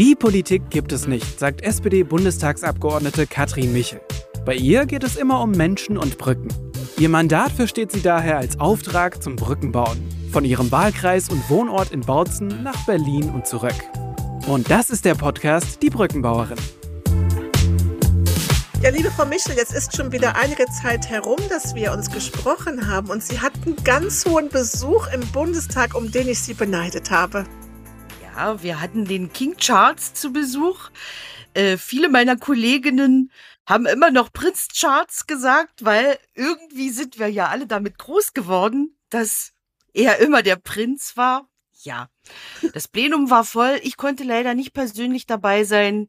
Die Politik gibt es nicht, sagt SPD-Bundestagsabgeordnete Katrin Michel. Bei ihr geht es immer um Menschen und Brücken. Ihr Mandat versteht sie daher als Auftrag zum Brückenbauen. Von ihrem Wahlkreis und Wohnort in Bautzen nach Berlin und zurück. Und das ist der Podcast Die Brückenbauerin. Ja, liebe Frau Michel, jetzt ist schon wieder einige Zeit herum, dass wir uns gesprochen haben und Sie hatten ganz hohen Besuch im Bundestag, um den ich Sie beneidet habe. Ja, wir hatten den King Charles zu Besuch. Äh, viele meiner Kolleginnen haben immer noch Prinz Charles gesagt, weil irgendwie sind wir ja alle damit groß geworden, dass er immer der Prinz war. Ja, das Plenum war voll. Ich konnte leider nicht persönlich dabei sein.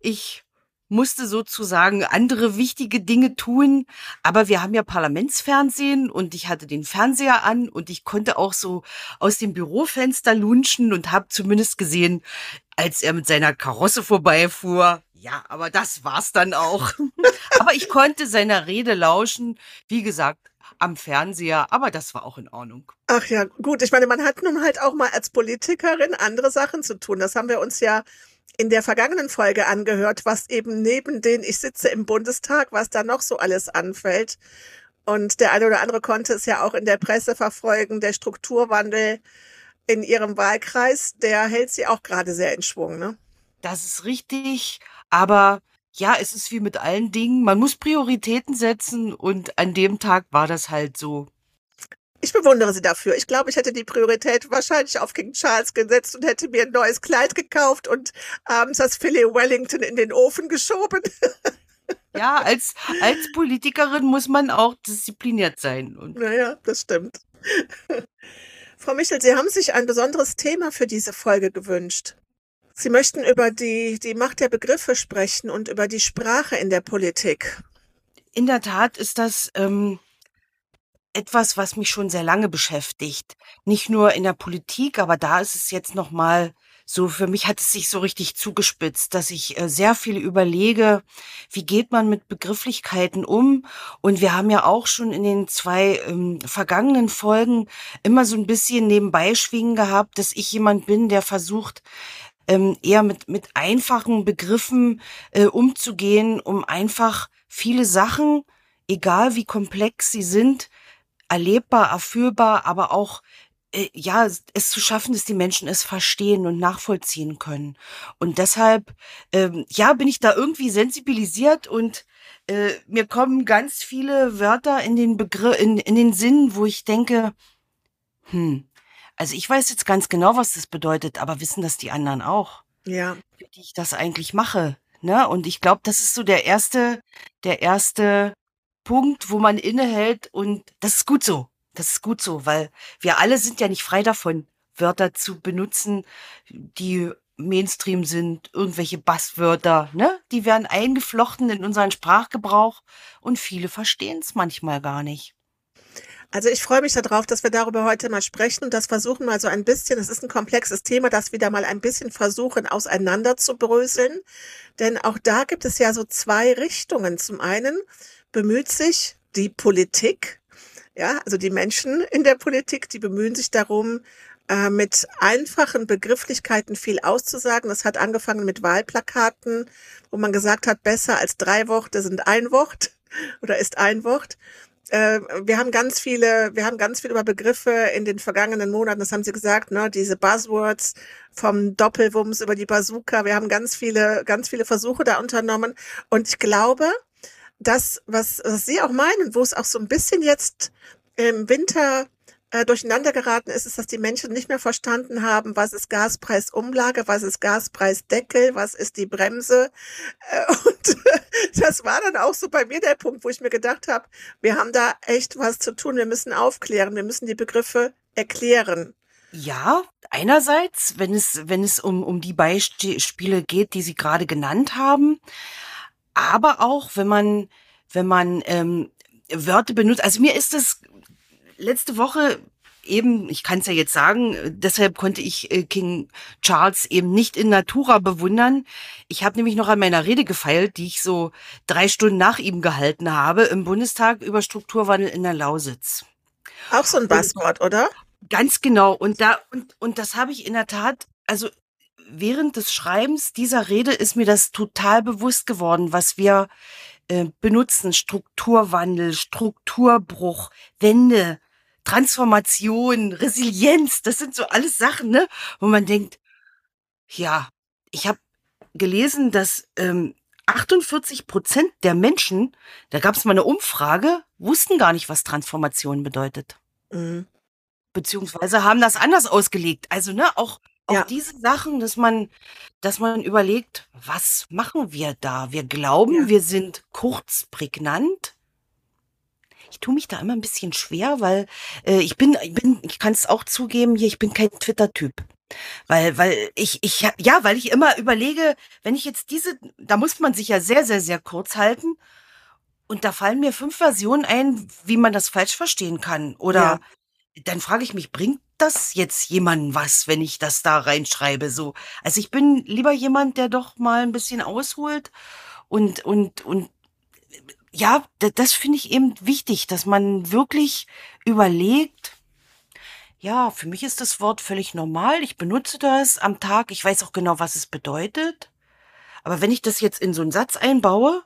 Ich musste sozusagen andere wichtige Dinge tun. Aber wir haben ja Parlamentsfernsehen und ich hatte den Fernseher an und ich konnte auch so aus dem Bürofenster lunchen und habe zumindest gesehen, als er mit seiner Karosse vorbeifuhr, ja, aber das war's dann auch. aber ich konnte seiner Rede lauschen, wie gesagt, am Fernseher, aber das war auch in Ordnung. Ach ja, gut. Ich meine, man hat nun halt auch mal als Politikerin andere Sachen zu tun. Das haben wir uns ja in der vergangenen Folge angehört, was eben neben den ich sitze im Bundestag, was da noch so alles anfällt. Und der eine oder andere konnte es ja auch in der Presse verfolgen, der Strukturwandel in ihrem Wahlkreis, der hält sie auch gerade sehr in Schwung, ne? Das ist richtig. Aber ja, es ist wie mit allen Dingen. Man muss Prioritäten setzen und an dem Tag war das halt so. Ich bewundere sie dafür. Ich glaube, ich hätte die Priorität wahrscheinlich auf King Charles gesetzt und hätte mir ein neues Kleid gekauft und abends das Filet Wellington in den Ofen geschoben. Ja, als, als Politikerin muss man auch diszipliniert sein. Und naja, das stimmt. Frau Michel, Sie haben sich ein besonderes Thema für diese Folge gewünscht. Sie möchten über die, die Macht der Begriffe sprechen und über die Sprache in der Politik. In der Tat ist das ähm, etwas, was mich schon sehr lange beschäftigt. Nicht nur in der Politik, aber da ist es jetzt noch mal so für mich hat es sich so richtig zugespitzt, dass ich äh, sehr viel überlege, wie geht man mit Begrifflichkeiten um? Und wir haben ja auch schon in den zwei ähm, vergangenen Folgen immer so ein bisschen nebenbei schwingen gehabt, dass ich jemand bin, der versucht, ähm, eher mit, mit einfachen Begriffen äh, umzugehen, um einfach viele Sachen, egal wie komplex sie sind, erlebbar, erfüllbar, aber auch äh, ja, es zu schaffen, dass die Menschen es verstehen und nachvollziehen können. Und deshalb, ähm, ja, bin ich da irgendwie sensibilisiert und äh, mir kommen ganz viele Wörter in den Begriff, in, in den Sinn, wo ich denke, hm, also ich weiß jetzt ganz genau, was das bedeutet, aber wissen das die anderen auch? Ja. Wie ich das eigentlich mache. Ne? Und ich glaube, das ist so der erste, der erste Punkt, wo man innehält und das ist gut so. Das ist gut so, weil wir alle sind ja nicht frei davon, Wörter zu benutzen, die Mainstream sind, irgendwelche Basswörter, ne? Die werden eingeflochten in unseren Sprachgebrauch und viele verstehen es manchmal gar nicht. Also ich freue mich darauf, dass wir darüber heute mal sprechen und das versuchen mal so ein bisschen, es ist ein komplexes Thema, das wieder mal ein bisschen versuchen auseinander zu bröseln. Denn auch da gibt es ja so zwei Richtungen. Zum einen bemüht sich die Politik, ja, also die Menschen in der Politik, die bemühen sich darum, äh, mit einfachen Begrifflichkeiten viel auszusagen. Das hat angefangen mit Wahlplakaten, wo man gesagt hat, besser als drei Worte sind ein Wort oder ist ein Wort äh, wir haben ganz viele, wir haben ganz viel über Begriffe in den vergangenen Monaten, das haben Sie gesagt, ne, diese Buzzwords vom Doppelwumms über die Bazooka. Wir haben ganz viele, ganz viele Versuche da unternommen. Und ich glaube, das, was, was Sie auch meinen, wo es auch so ein bisschen jetzt im Winter äh, durcheinander geraten ist, ist, dass die Menschen nicht mehr verstanden haben, was ist Gaspreisumlage, was ist Gaspreisdeckel, was ist die Bremse. Äh, und das war dann auch so bei mir der Punkt, wo ich mir gedacht habe, wir haben da echt was zu tun, wir müssen aufklären, wir müssen die Begriffe erklären. Ja, einerseits, wenn es, wenn es um, um die Beispiele geht, die Sie gerade genannt haben, aber auch, wenn man, wenn man ähm, Wörter benutzt. Also mir ist es letzte Woche eben, ich kann es ja jetzt sagen, deshalb konnte ich äh, King Charles eben nicht in Natura bewundern. Ich habe nämlich noch an meiner Rede gefeilt, die ich so drei Stunden nach ihm gehalten habe im Bundestag über Strukturwandel in der Lausitz. Auch so ein Buzzword, oder? Ganz genau. Und da und und das habe ich in der Tat, also während des Schreibens dieser Rede ist mir das total bewusst geworden, was wir äh, benutzen. Strukturwandel, Strukturbruch, Wende, Transformation, Resilienz. Das sind so alles Sachen, ne? Wo man denkt, ja, ich habe gelesen, dass ähm, 48 Prozent der Menschen, da gab es mal eine Umfrage, wussten gar nicht, was Transformation bedeutet. Mhm. Beziehungsweise haben das anders ausgelegt. Also, ne, auch, auch ja. diese Sachen, dass man, dass man überlegt, was machen wir da? Wir glauben, ja. wir sind kurz prägnant. Ich tue mich da immer ein bisschen schwer, weil äh, ich bin, ich bin, ich kann es auch zugeben, hier, ich bin kein Twitter-Typ. Weil, weil ich, ich, ja, weil ich immer überlege, wenn ich jetzt diese, da muss man sich ja sehr, sehr, sehr kurz halten. Und da fallen mir fünf Versionen ein, wie man das falsch verstehen kann. Oder ja. Dann frage ich mich, bringt das jetzt jemandem was, wenn ich das da reinschreibe? So. Also ich bin lieber jemand, der doch mal ein bisschen ausholt und, und, und ja, das finde ich eben wichtig, dass man wirklich überlegt, ja, für mich ist das Wort völlig normal. Ich benutze das am Tag. Ich weiß auch genau, was es bedeutet. Aber wenn ich das jetzt in so einen Satz einbaue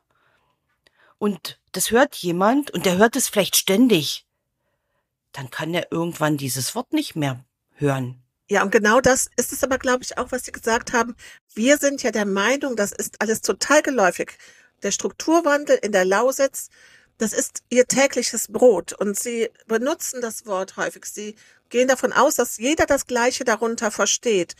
und das hört jemand und der hört es vielleicht ständig, dann kann er irgendwann dieses Wort nicht mehr hören. Ja, und genau das ist es aber, glaube ich, auch, was Sie gesagt haben. Wir sind ja der Meinung, das ist alles total geläufig. Der Strukturwandel in der Lausitz, das ist ihr tägliches Brot. Und sie benutzen das Wort häufig. Sie gehen davon aus, dass jeder das Gleiche darunter versteht.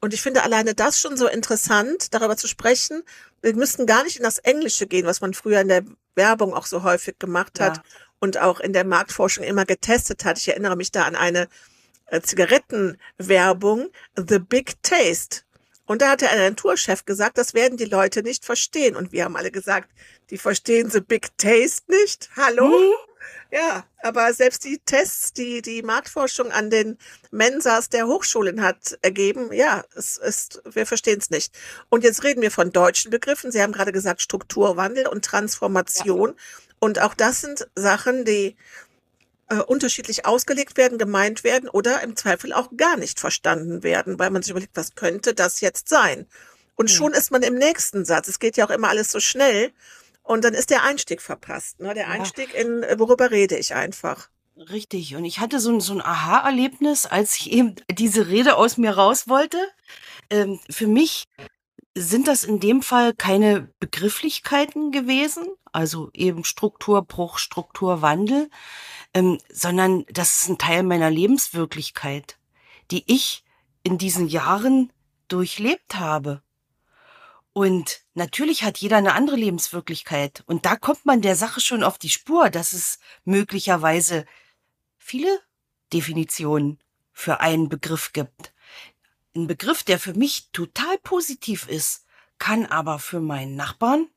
Und ich finde alleine das schon so interessant, darüber zu sprechen. Wir müssten gar nicht in das Englische gehen, was man früher in der Werbung auch so häufig gemacht hat ja. Und auch in der Marktforschung immer getestet hat. Ich erinnere mich da an eine äh, Zigarettenwerbung, The Big Taste. Und da hat der Agenturchef gesagt, das werden die Leute nicht verstehen. Und wir haben alle gesagt, die verstehen The Big Taste nicht. Hallo? Hm? Ja, aber selbst die Tests, die die Marktforschung an den Mensas der Hochschulen hat ergeben, ja, es ist, wir verstehen es nicht. Und jetzt reden wir von deutschen Begriffen. Sie haben gerade gesagt Strukturwandel und Transformation. Ja. Und auch das sind Sachen, die äh, unterschiedlich ausgelegt werden, gemeint werden oder im Zweifel auch gar nicht verstanden werden, weil man sich überlegt, was könnte das jetzt sein? Und schon ist man im nächsten Satz. Es geht ja auch immer alles so schnell. Und dann ist der Einstieg verpasst. Ne? Der. Einstieg in, worüber rede ich einfach. Richtig. Und ich hatte so ein, so ein Aha-Erlebnis, als ich eben diese Rede aus mir raus wollte. Ähm, für mich sind das in dem Fall keine Begrifflichkeiten gewesen, also eben Strukturbruch, Strukturwandel, ähm, sondern das ist ein Teil meiner Lebenswirklichkeit, die ich in diesen Jahren durchlebt habe. Und natürlich hat jeder eine andere Lebenswirklichkeit. Und da kommt man der Sache schon auf die Spur, dass es möglicherweise viele Definitionen für einen Begriff gibt. Ein Begriff, der für mich total positiv ist, kann aber für meinen Nachbarn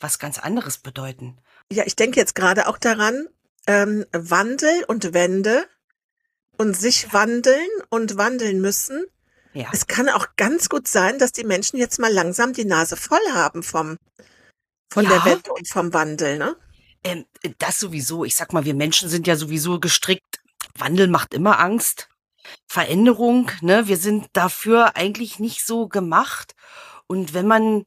was ganz anderes bedeuten. Ja, ich denke jetzt gerade auch daran, ähm, Wandel und Wende und sich wandeln und wandeln müssen. Ja. Es kann auch ganz gut sein, dass die Menschen jetzt mal langsam die Nase voll haben vom, von ja. der Wende und vom Wandel, ne? Ähm, das sowieso. Ich sag mal, wir Menschen sind ja sowieso gestrickt. Wandel macht immer Angst. Veränderung, ne? Wir sind dafür eigentlich nicht so gemacht. Und wenn man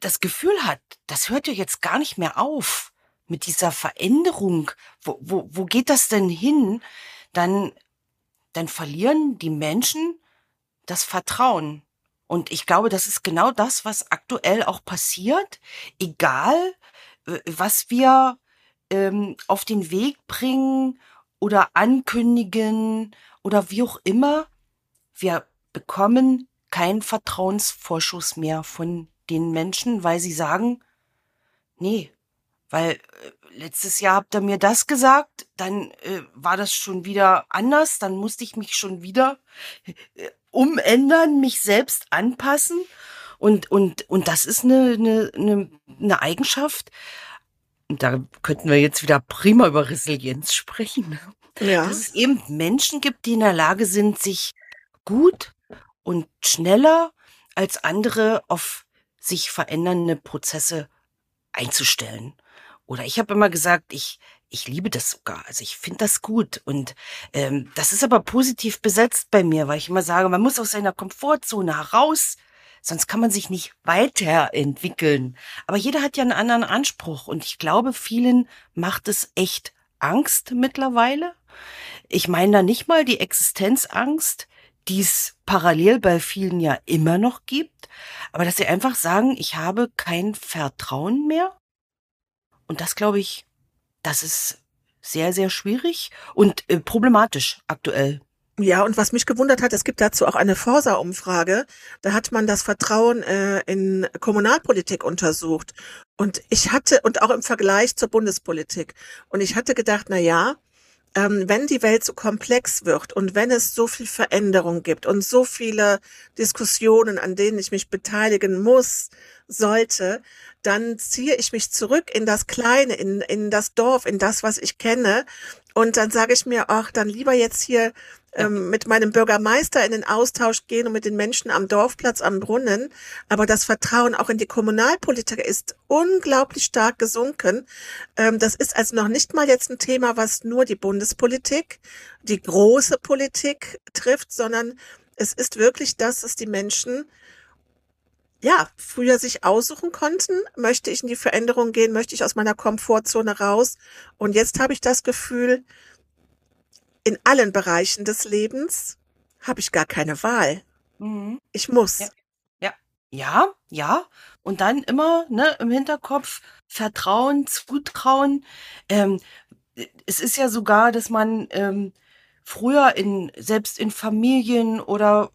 das Gefühl hat, das hört ja jetzt gar nicht mehr auf, mit dieser Veränderung, wo, wo, wo geht das denn hin? Dann, dann verlieren die Menschen das Vertrauen. Und ich glaube, das ist genau das, was aktuell auch passiert. Egal, was wir ähm, auf den Weg bringen oder ankündigen oder wie auch immer, wir bekommen keinen Vertrauensvorschuss mehr von den Menschen, weil sie sagen, nee, weil äh, letztes Jahr habt ihr mir das gesagt, dann äh, war das schon wieder anders, dann musste ich mich schon wieder äh, umändern, mich selbst anpassen. Und, und, und das ist eine, eine, eine, eine Eigenschaft, da könnten wir jetzt wieder prima über Resilienz sprechen. Ja. Dass es eben Menschen gibt, die in der Lage sind, sich gut und schneller als andere auf sich verändernde Prozesse einzustellen. Oder ich habe immer gesagt, ich, ich liebe das sogar. Also ich finde das gut. Und ähm, das ist aber positiv besetzt bei mir, weil ich immer sage, man muss aus seiner Komfortzone heraus, sonst kann man sich nicht weiterentwickeln. Aber jeder hat ja einen anderen Anspruch und ich glaube, vielen macht es echt Angst mittlerweile. Ich meine da nicht mal die Existenzangst, die es parallel bei vielen ja immer noch gibt, aber dass sie einfach sagen, ich habe kein Vertrauen mehr. Und das glaube ich, das ist sehr, sehr schwierig und äh, problematisch aktuell. Ja, und was mich gewundert hat, es gibt dazu auch eine Forsa-Umfrage. Da hat man das Vertrauen äh, in Kommunalpolitik untersucht. Und ich hatte, und auch im Vergleich zur Bundespolitik. Und ich hatte gedacht, na ja, ähm, wenn die Welt so komplex wird und wenn es so viel Veränderung gibt und so viele Diskussionen, an denen ich mich beteiligen muss, sollte, dann ziehe ich mich zurück in das Kleine, in, in das Dorf, in das, was ich kenne. Und dann sage ich mir, ach, dann lieber jetzt hier ähm, mit meinem Bürgermeister in den Austausch gehen und mit den Menschen am Dorfplatz, am Brunnen. Aber das Vertrauen auch in die Kommunalpolitiker ist unglaublich stark gesunken. Ähm, das ist also noch nicht mal jetzt ein Thema, was nur die Bundespolitik, die große Politik trifft, sondern es ist wirklich das, dass die Menschen ja, früher sich aussuchen konnten, möchte ich in die Veränderung gehen, möchte ich aus meiner Komfortzone raus. Und jetzt habe ich das Gefühl, in allen Bereichen des Lebens habe ich gar keine Wahl. Mhm. Ich muss. Ja. ja. Ja, ja. Und dann immer ne, im Hinterkopf Vertrauen, Zutrauen. Ähm, es ist ja sogar, dass man ähm, früher in selbst in Familien oder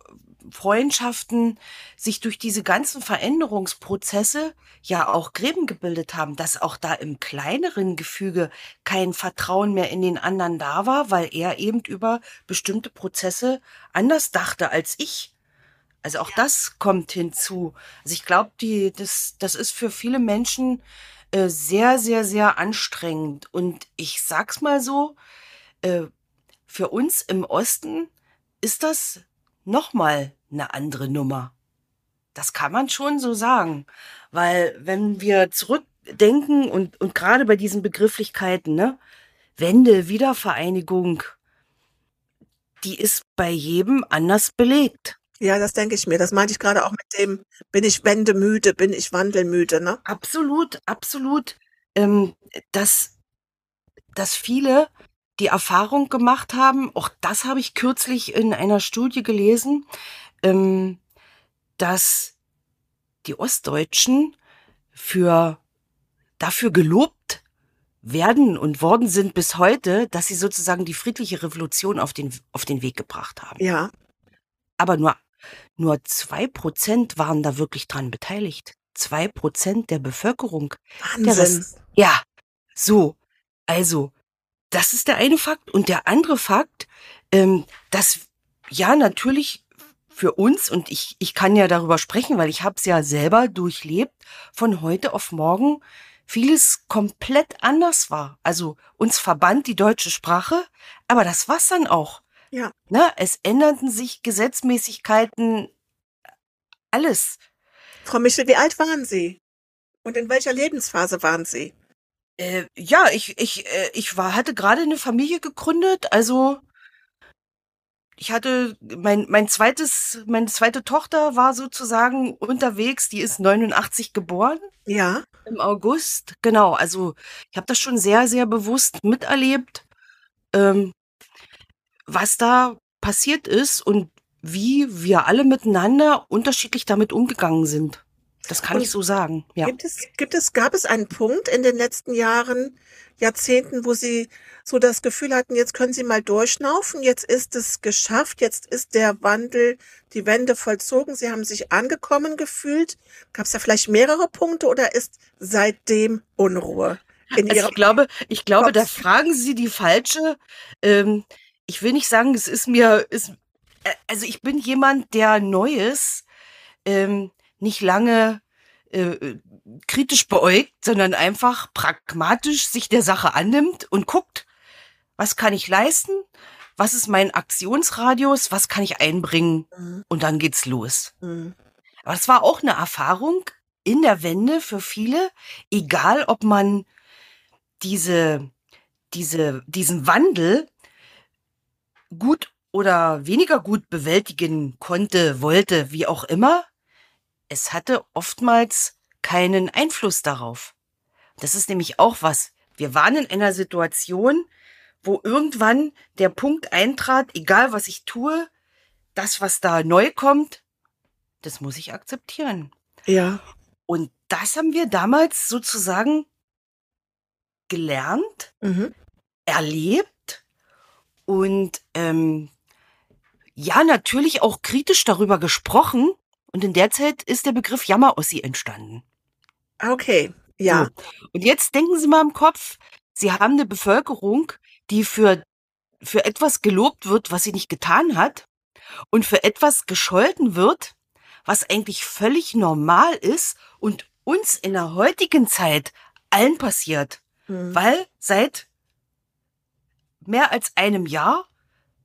Freundschaften sich durch diese ganzen Veränderungsprozesse ja auch Gräben gebildet haben, dass auch da im kleineren Gefüge kein Vertrauen mehr in den anderen da war, weil er eben über bestimmte Prozesse anders dachte als ich. Also auch ja. das kommt hinzu. Also ich glaube, die, das, das ist für viele Menschen äh, sehr, sehr, sehr anstrengend. Und ich sag's mal so, äh, für uns im Osten ist das nochmal eine andere Nummer. Das kann man schon so sagen. Weil wenn wir zurückdenken und, und gerade bei diesen Begrifflichkeiten, ne, Wende, Wiedervereinigung, die ist bei jedem anders belegt. Ja, das denke ich mir. Das meinte ich gerade auch mit dem, bin ich wendemüde, bin ich wandelmüde, ne? Absolut, absolut. Ähm, dass, dass viele die Erfahrung gemacht haben, auch das habe ich kürzlich in einer Studie gelesen, ähm, dass die Ostdeutschen für dafür gelobt werden und worden sind bis heute, dass sie sozusagen die friedliche Revolution auf den, auf den Weg gebracht haben. Ja. Aber nur, nur zwei Prozent waren da wirklich dran beteiligt. Zwei Prozent der Bevölkerung. Wahnsinn. Der Rest, ja, so. Also, das ist der eine Fakt. Und der andere Fakt, ähm, dass ja natürlich für uns, und ich, ich kann ja darüber sprechen, weil ich habe es ja selber durchlebt, von heute auf morgen vieles komplett anders war. Also uns verband die deutsche Sprache, aber das war's dann auch. Ja. Ne, es änderten sich Gesetzmäßigkeiten, alles. Frau Michel, wie alt waren Sie? Und in welcher Lebensphase waren Sie? Äh, ja, ich, ich, äh, ich war, hatte gerade eine Familie gegründet, also ich hatte mein mein zweites meine zweite Tochter war sozusagen unterwegs, die ist 89 geboren. Ja. Im August, genau. Also ich habe das schon sehr sehr bewusst miterlebt, ähm, was da passiert ist und wie wir alle miteinander unterschiedlich damit umgegangen sind. Das kann und ich so sagen. Ja. Gibt es gibt es gab es einen Punkt in den letzten Jahren, Jahrzehnten, wo Sie so das Gefühl hatten, jetzt können sie mal durchschnaufen, jetzt ist es geschafft, jetzt ist der Wandel, die Wende vollzogen, sie haben sich angekommen gefühlt. Gab es da vielleicht mehrere Punkte oder ist seitdem Unruhe? In also ich glaube, ich glaube, Kopf? da fragen Sie die falsche. Ähm, ich will nicht sagen, es ist mir, ist, äh, also ich bin jemand, der Neues ähm, nicht lange äh, kritisch beäugt, sondern einfach pragmatisch sich der Sache annimmt und guckt, was kann ich leisten, was ist mein Aktionsradius, was kann ich einbringen mhm. und dann geht's los. Mhm. Aber es war auch eine Erfahrung in der Wende für viele, egal ob man diese diese, diesen Wandel gut oder weniger gut bewältigen konnte, wollte, wie auch immer, es hatte oftmals keinen Einfluss darauf. Das ist nämlich auch was. Wir waren in einer Situation, wo irgendwann der Punkt eintrat, egal was ich tue, das, was da neu kommt, das muss ich akzeptieren. Ja. Und das haben wir damals sozusagen gelernt, Mhm. erlebt und ähm, ja, natürlich auch kritisch darüber gesprochen. Und in der Zeit ist der Begriff Jammerossi entstanden. Okay. Ja. So. Und jetzt denken Sie mal im Kopf, Sie haben eine Bevölkerung, die für, für etwas gelobt wird, was sie nicht getan hat und für etwas gescholten wird, was eigentlich völlig normal ist und uns in der heutigen Zeit allen passiert. Mhm. Weil seit mehr als einem Jahr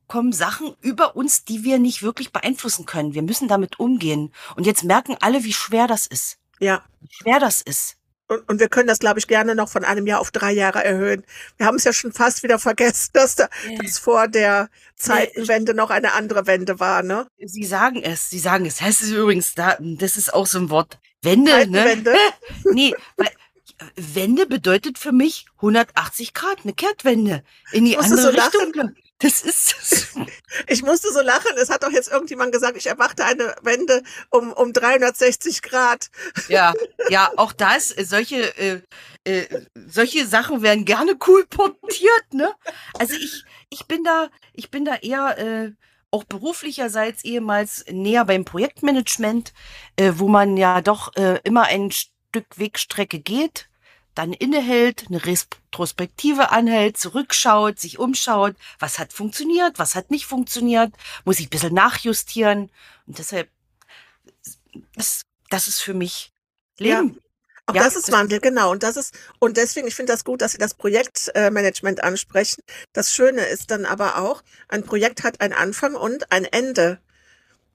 kommen Sachen über uns, die wir nicht wirklich beeinflussen können. Wir müssen damit umgehen. Und jetzt merken alle, wie schwer das ist. Ja. Wie schwer das ist. Und, und wir können das, glaube ich, gerne noch von einem Jahr auf drei Jahre erhöhen. Wir haben es ja schon fast wieder vergessen, dass da, dass vor der Zeitenwende noch eine andere Wende war, ne? Sie sagen es, Sie sagen es. Das ist übrigens da, das ist auch so ein Wort. Wende, ne? Zeitenwende. Nee, weil äh, Wende bedeutet für mich 180 Grad, eine Kehrtwende in die andere so lachen. Das ist Ich musste so lachen. Es hat doch jetzt irgendjemand gesagt, ich erwarte eine Wende um, um 360 Grad. ja, ja, auch das, äh, solche, äh, äh, solche Sachen werden gerne cool portiert, ne? Also ich, ich bin da, ich bin da eher äh, auch beruflicherseits ehemals näher beim Projektmanagement, äh, wo man ja doch äh, immer ein Stück Wegstrecke geht, dann innehält, eine Retrospektive anhält, zurückschaut, sich umschaut, was hat funktioniert, was hat nicht funktioniert, muss ich ein bisschen nachjustieren. Und deshalb, das, das ist für mich Leben. Auch Ja, das ist das- Wandel, genau. Und das ist, und deswegen, ich finde das gut, dass Sie das Projektmanagement ansprechen. Das Schöne ist dann aber auch, ein Projekt hat einen Anfang und ein Ende.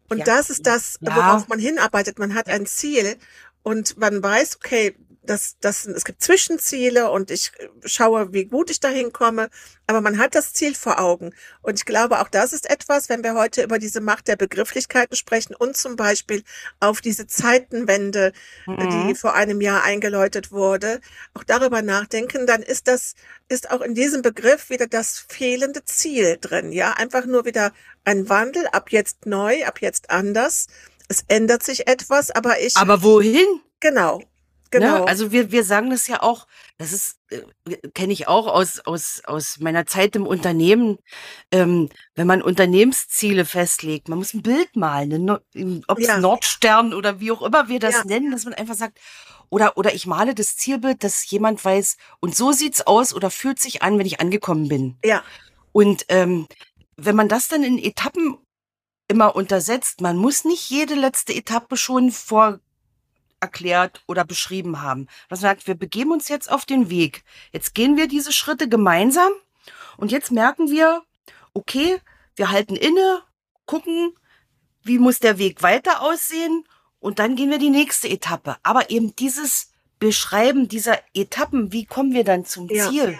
Und Ja. das ist das, Ja. worauf man hinarbeitet. Man hat ein Ziel und man weiß, okay, das, das, es gibt Zwischenziele und ich schaue, wie gut ich dahin komme. Aber man hat das Ziel vor Augen. Und ich glaube, auch das ist etwas, wenn wir heute über diese Macht der Begrifflichkeiten sprechen und zum Beispiel auf diese Zeitenwende, äh, die Mhm. vor einem Jahr eingeläutet wurde, auch darüber nachdenken, dann ist das, ist auch in diesem Begriff wieder das fehlende Ziel drin. Ja, einfach nur wieder ein Wandel, ab jetzt neu, ab jetzt anders. Es ändert sich etwas, aber ich, Aber wohin? genau, genau. Ne? Also wir, wir sagen das ja auch, das ist, äh, kenne ich auch aus, aus, aus meiner Zeit im Unternehmen, ähm, wenn man Unternehmensziele festlegt, man muss ein Bild malen, ob es Ja. Nordstern oder wie auch immer wir das Ja. nennen, dass man einfach sagt, oder, oder ich male das Zielbild, dass jemand weiß, und so sieht's aus oder fühlt sich an, wenn ich angekommen bin. ja, Und ähm, wenn man das dann in Etappen immer untersetzt, man muss nicht jede letzte Etappe schon vor erklärt oder beschrieben haben. Man sagt, wir begeben uns jetzt auf den Weg. Jetzt gehen wir diese Schritte gemeinsam und jetzt merken wir, okay, wir halten inne, gucken, wie muss der Weg weiter aussehen und dann gehen wir die nächste Etappe. Aber eben dieses Beschreiben dieser Etappen, wie kommen wir dann zum Ja. Ziel?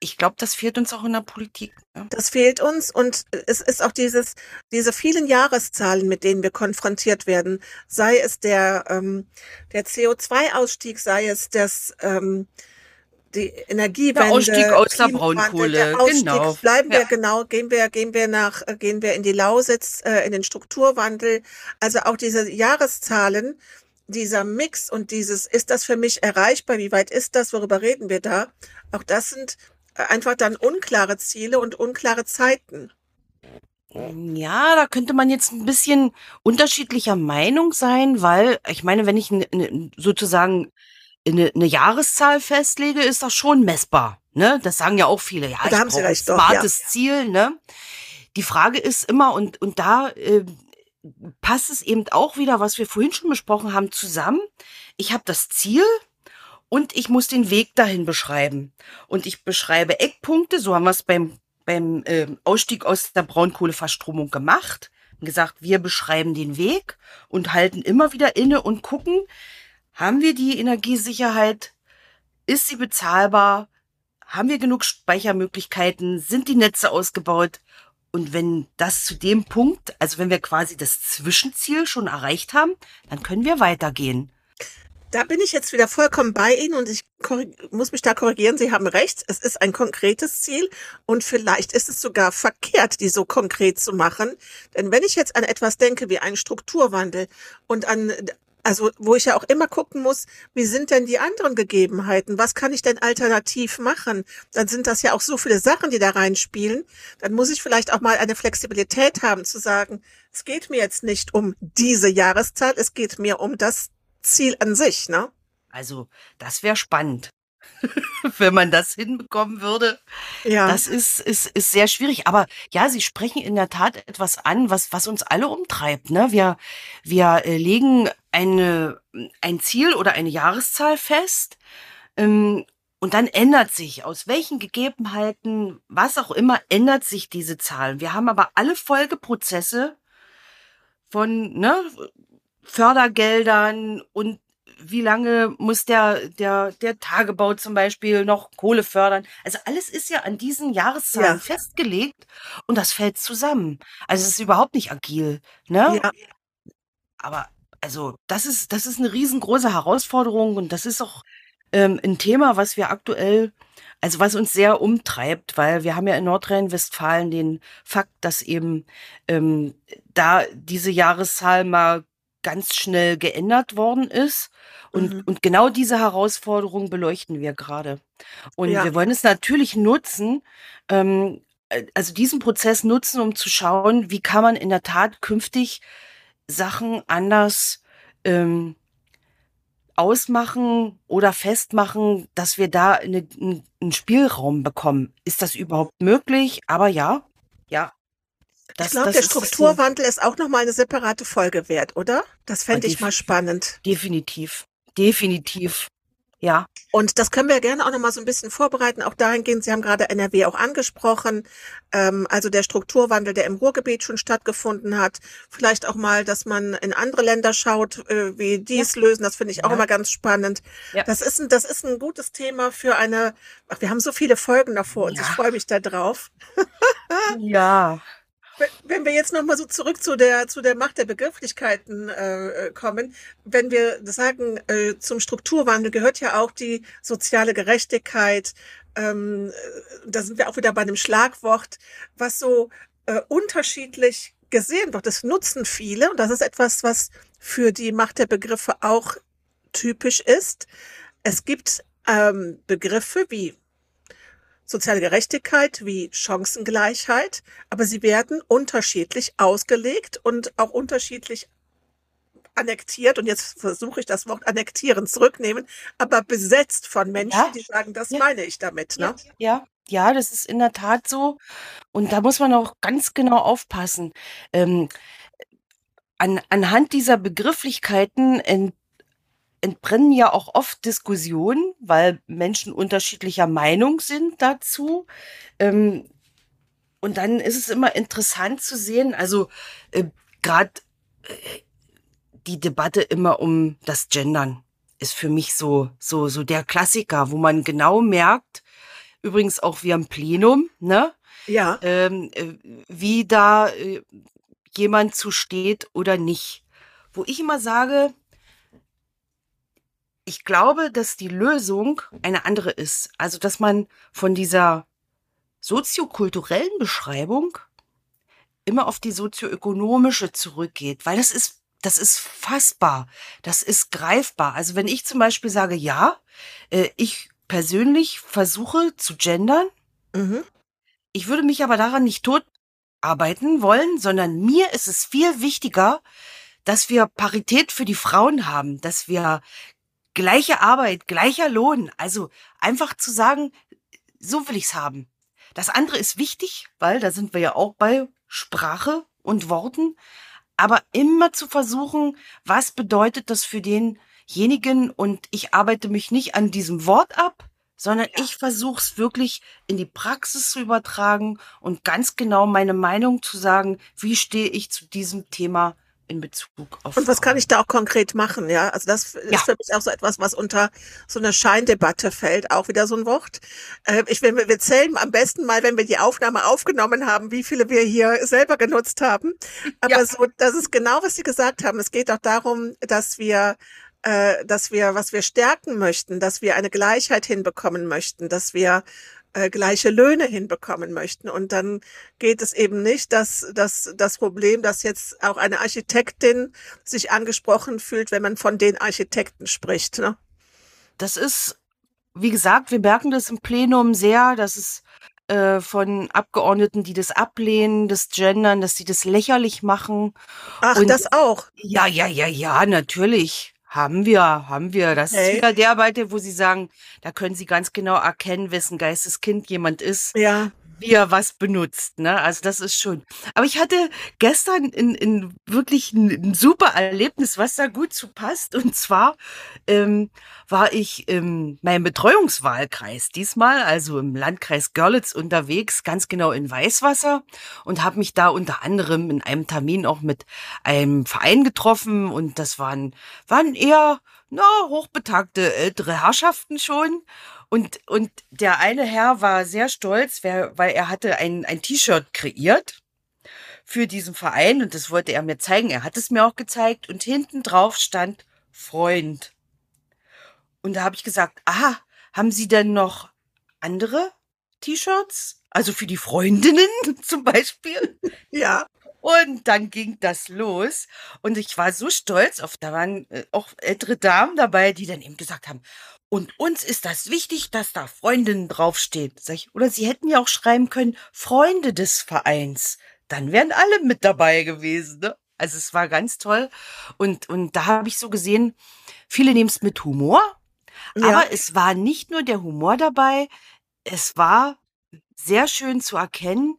Ich glaube, das fehlt uns auch in der Politik. Ne? das fehlt uns und es ist auch dieses, diese vielen Jahreszahlen, mit denen wir konfrontiert werden, sei es der, ähm, der CO2-Ausstieg, sei es das, ähm, die Energiewende, Der Ausstieg aus der Braunkohle, der Ausstieg, genau. bleiben wir Ja. genau, gehen wir, gehen wir nach, äh, gehen wir in die Lausitz, äh, in den Strukturwandel, also auch diese Jahreszahlen, dieser Mix und dieses, ist das für mich erreichbar, wie weit ist das, worüber reden wir da? Auch das sind einfach dann unklare Ziele und unklare Zeiten. Ja, da könnte man jetzt ein bisschen unterschiedlicher Meinung sein, weil ich meine, wenn ich ne, sozusagen eine, eine Jahreszahl festlege, ist das schon messbar. Ne? Das sagen ja auch viele. Ja, Da haben Sie recht, doch, smartes Ziel. Ne? Die Frage ist immer, und, und da äh, passt es eben auch wieder, was wir vorhin schon besprochen haben, zusammen. Ich habe das Ziel und ich muss den Weg dahin beschreiben. Und ich beschreibe Eckpunkte, so haben wir es beim, beim äh, Ausstieg aus der Braunkohleverstromung gemacht. Haben gesagt, wir beschreiben den Weg und halten immer wieder inne und gucken, haben wir die Energiesicherheit? Ist sie bezahlbar? haben wir genug Speichermöglichkeiten? Sind die Netze ausgebaut? Und wenn das zu dem Punkt, also wenn wir quasi das Zwischenziel schon erreicht haben, dann können wir weitergehen. Da bin ich jetzt wieder vollkommen bei Ihnen und ich muss mich da korrigieren. Sie haben recht. Es ist ein konkretes Ziel und vielleicht ist es sogar verkehrt, die so konkret zu machen. Denn wenn ich jetzt an etwas denke wie einen Strukturwandel und an also wo ich ja auch immer gucken muss, wie sind denn die anderen Gegebenheiten? Was kann ich denn alternativ machen? Dann sind das ja auch so viele Sachen, die da reinspielen. Dann muss ich vielleicht auch mal eine Flexibilität haben zu sagen, es geht mir jetzt nicht um diese Jahreszahl, es geht mir um das Ziel an sich, ne? Also, das wäre spannend. wenn man das hinbekommen würde. Ja. Das ist, ist, ist sehr schwierig. Aber ja, Sie sprechen in der Tat etwas an, was, was uns alle umtreibt. Ne? Wir, wir äh, legen eine, ein Ziel oder eine Jahreszahl fest. Ähm, und dann ändert sich, aus welchen Gegebenheiten, was auch immer, ändert sich diese Zahl. Wir haben aber alle Folgeprozesse von ne, Fördergeldern und wie lange muss der, der, der Tagebau zum Beispiel noch Kohle fördern? Also alles ist ja an diesen Jahreszahlen ja. festgelegt und das fällt zusammen. Also es ist überhaupt nicht agil, ne? Ja. Aber also das ist, das ist eine riesengroße Herausforderung und das ist auch ähm, ein Thema, was wir aktuell, also was uns sehr umtreibt, weil wir haben ja in Nordrhein-Westfalen den Fakt, dass eben ähm, da diese Jahreszahl mal ganz schnell geändert worden ist. Und, mhm. und genau diese Herausforderung beleuchten wir gerade. Und ja. wir wollen es natürlich nutzen, ähm, äh, also diesen Prozess nutzen, um zu schauen, wie kann man in der Tat künftig Sachen anders ähm, ausmachen oder festmachen, dass wir da eine, einen Spielraum bekommen. Ist das überhaupt möglich? Aber ja, ja, das, ich glaube, der Strukturwandel ist, ist auch nochmal eine separate Folge wert, oder? Das fände ich mal spannend. Definitiv. Definitiv. Ja. Und das können wir gerne auch nochmal so ein bisschen vorbereiten. Auch dahingehend, Sie haben gerade NRW auch angesprochen. Ähm, also der Strukturwandel, der im Ruhrgebiet schon stattgefunden hat. Vielleicht auch mal, dass man in andere Länder schaut, äh, wie die es ja. lösen. Das finde ich auch ja. immer ganz spannend. Ja. Das ist ein, das ist ein gutes Thema für eine, ach, wir haben so viele Folgen davor und ich freue mich da drauf. ja. Wenn wir jetzt nochmal so zurück zu der, zu der Macht der Begrifflichkeiten äh, äh, kommen, wenn wir sagen, äh, zum Strukturwandel gehört ja auch die soziale Gerechtigkeit, ähm, äh, da sind wir auch wieder bei einem Schlagwort, was so äh, unterschiedlich gesehen wird. Das nutzen viele und das ist etwas, was für die Macht der Begriffe auch typisch ist. Es gibt ähm, Begriffe wie soziale Gerechtigkeit wie Chancengleichheit, aber sie werden unterschiedlich ausgelegt und auch unterschiedlich annektiert, und jetzt versuche ich das Wort annektieren zurücknehmen, aber besetzt von Menschen, ja. die sagen, das ja. meine ich damit. Ne? Ja. ja, das ist in der Tat so. Und da muss man auch ganz genau aufpassen. Ähm, an, anhand dieser Begrifflichkeiten entbrennen ja auch oft Diskussionen, weil Menschen unterschiedlicher Meinung sind dazu. Ähm, und dann ist es immer interessant zu sehen, also äh, gerade äh, die Debatte immer um das Gendern ist für mich so so so der Klassiker, wo man genau merkt, übrigens auch wie am Plenum, ne? Ja. Ähm, äh, wie da äh, jemand zu steht oder nicht. Wo ich immer sage, ich glaube, dass die Lösung eine andere ist. Also, dass man von dieser soziokulturellen Beschreibung immer auf die sozioökonomische zurückgeht, weil das ist, das ist fassbar, das ist greifbar. Also wenn ich zum Beispiel sage, ja, äh, ich persönlich versuche zu gendern, mhm. ich würde mich aber daran nicht tot arbeiten wollen, sondern mir ist es viel wichtiger, dass wir Parität für die Frauen haben, dass wir gleiche Arbeit, gleicher Lohn. Also einfach zu sagen, so will ich's haben. Das andere ist wichtig, weil da sind wir ja auch bei Sprache und Worten. Aber immer zu versuchen, was bedeutet das für denjenigen? Und ich arbeite mich nicht an diesem Wort ab, sondern ich versuche es wirklich in die Praxis zu übertragen und ganz genau meine Meinung zu sagen, wie stehe ich zu diesem Thema in Bezug auf. Und was kann ich da auch konkret machen? Ja, also das ist Ja. für mich auch so etwas, was unter so eine Scheindebatte fällt. Auch wieder so ein Wort. Äh, ich will, wir zählen am besten mal, wenn wir die Aufnahme aufgenommen haben, wie viele wir hier selber genutzt haben. Aber Ja. so, das ist genau, was Sie gesagt haben. Es geht auch darum, dass wir äh, dass wir, was wir stärken möchten, dass wir eine Gleichheit hinbekommen möchten, dass wir äh, gleiche Löhne hinbekommen möchten. Und dann geht es eben nicht, dass, dass das Problem, dass jetzt auch eine Architektin sich angesprochen fühlt, wenn man von den Architekten spricht. Ne? Das ist, wie gesagt, wir merken das im Plenum sehr, dass es äh, von Abgeordneten, die das ablehnen, das Gendern, dass sie das lächerlich machen. Ach, Und- das auch. Ja, ja, ja, ja, natürlich. Haben wir, haben wir. Das ist Okay. wieder der Arbeit, wo Sie sagen, da können Sie ganz genau erkennen, wessen Geisteskind jemand ist, Ja. Wie er was benutzt. Ne? Also das ist schon. Aber ich hatte gestern in, in wirklich ein, ein super Erlebnis, was da gut zu passt. Und zwar ähm, war ich in meinem Betreuungswahlkreis diesmal, also im Landkreis Görlitz unterwegs, ganz genau in Weißwasser und habe mich da unter anderem in einem Termin auch mit einem Verein getroffen und das waren, waren eher na, hochbetagte ältere Herrschaften schon. Und, und der eine Herr war sehr stolz, weil er hatte ein, ein T-Shirt kreiert für diesen Verein und das wollte er mir zeigen. Er hat es mir auch gezeigt und hinten drauf stand Freund. Und da habe ich gesagt, aha, haben Sie denn noch andere T-Shirts? Also für die Freundinnen zum Beispiel? Ja. Und dann ging das los. Und ich war so stolz auf, da waren äh, auch ältere Damen dabei, die dann eben gesagt haben, und uns ist das wichtig, dass da Freundinnen draufsteht. Sag ich, oder sie hätten ja auch schreiben können, Freunde des Vereins. Dann wären alle mit dabei gewesen. Ne? Also es war ganz toll. Und, und da habe ich so gesehen, viele nehmen es mit Humor. Ja. Aber es war nicht nur der Humor dabei, es war sehr schön zu erkennen,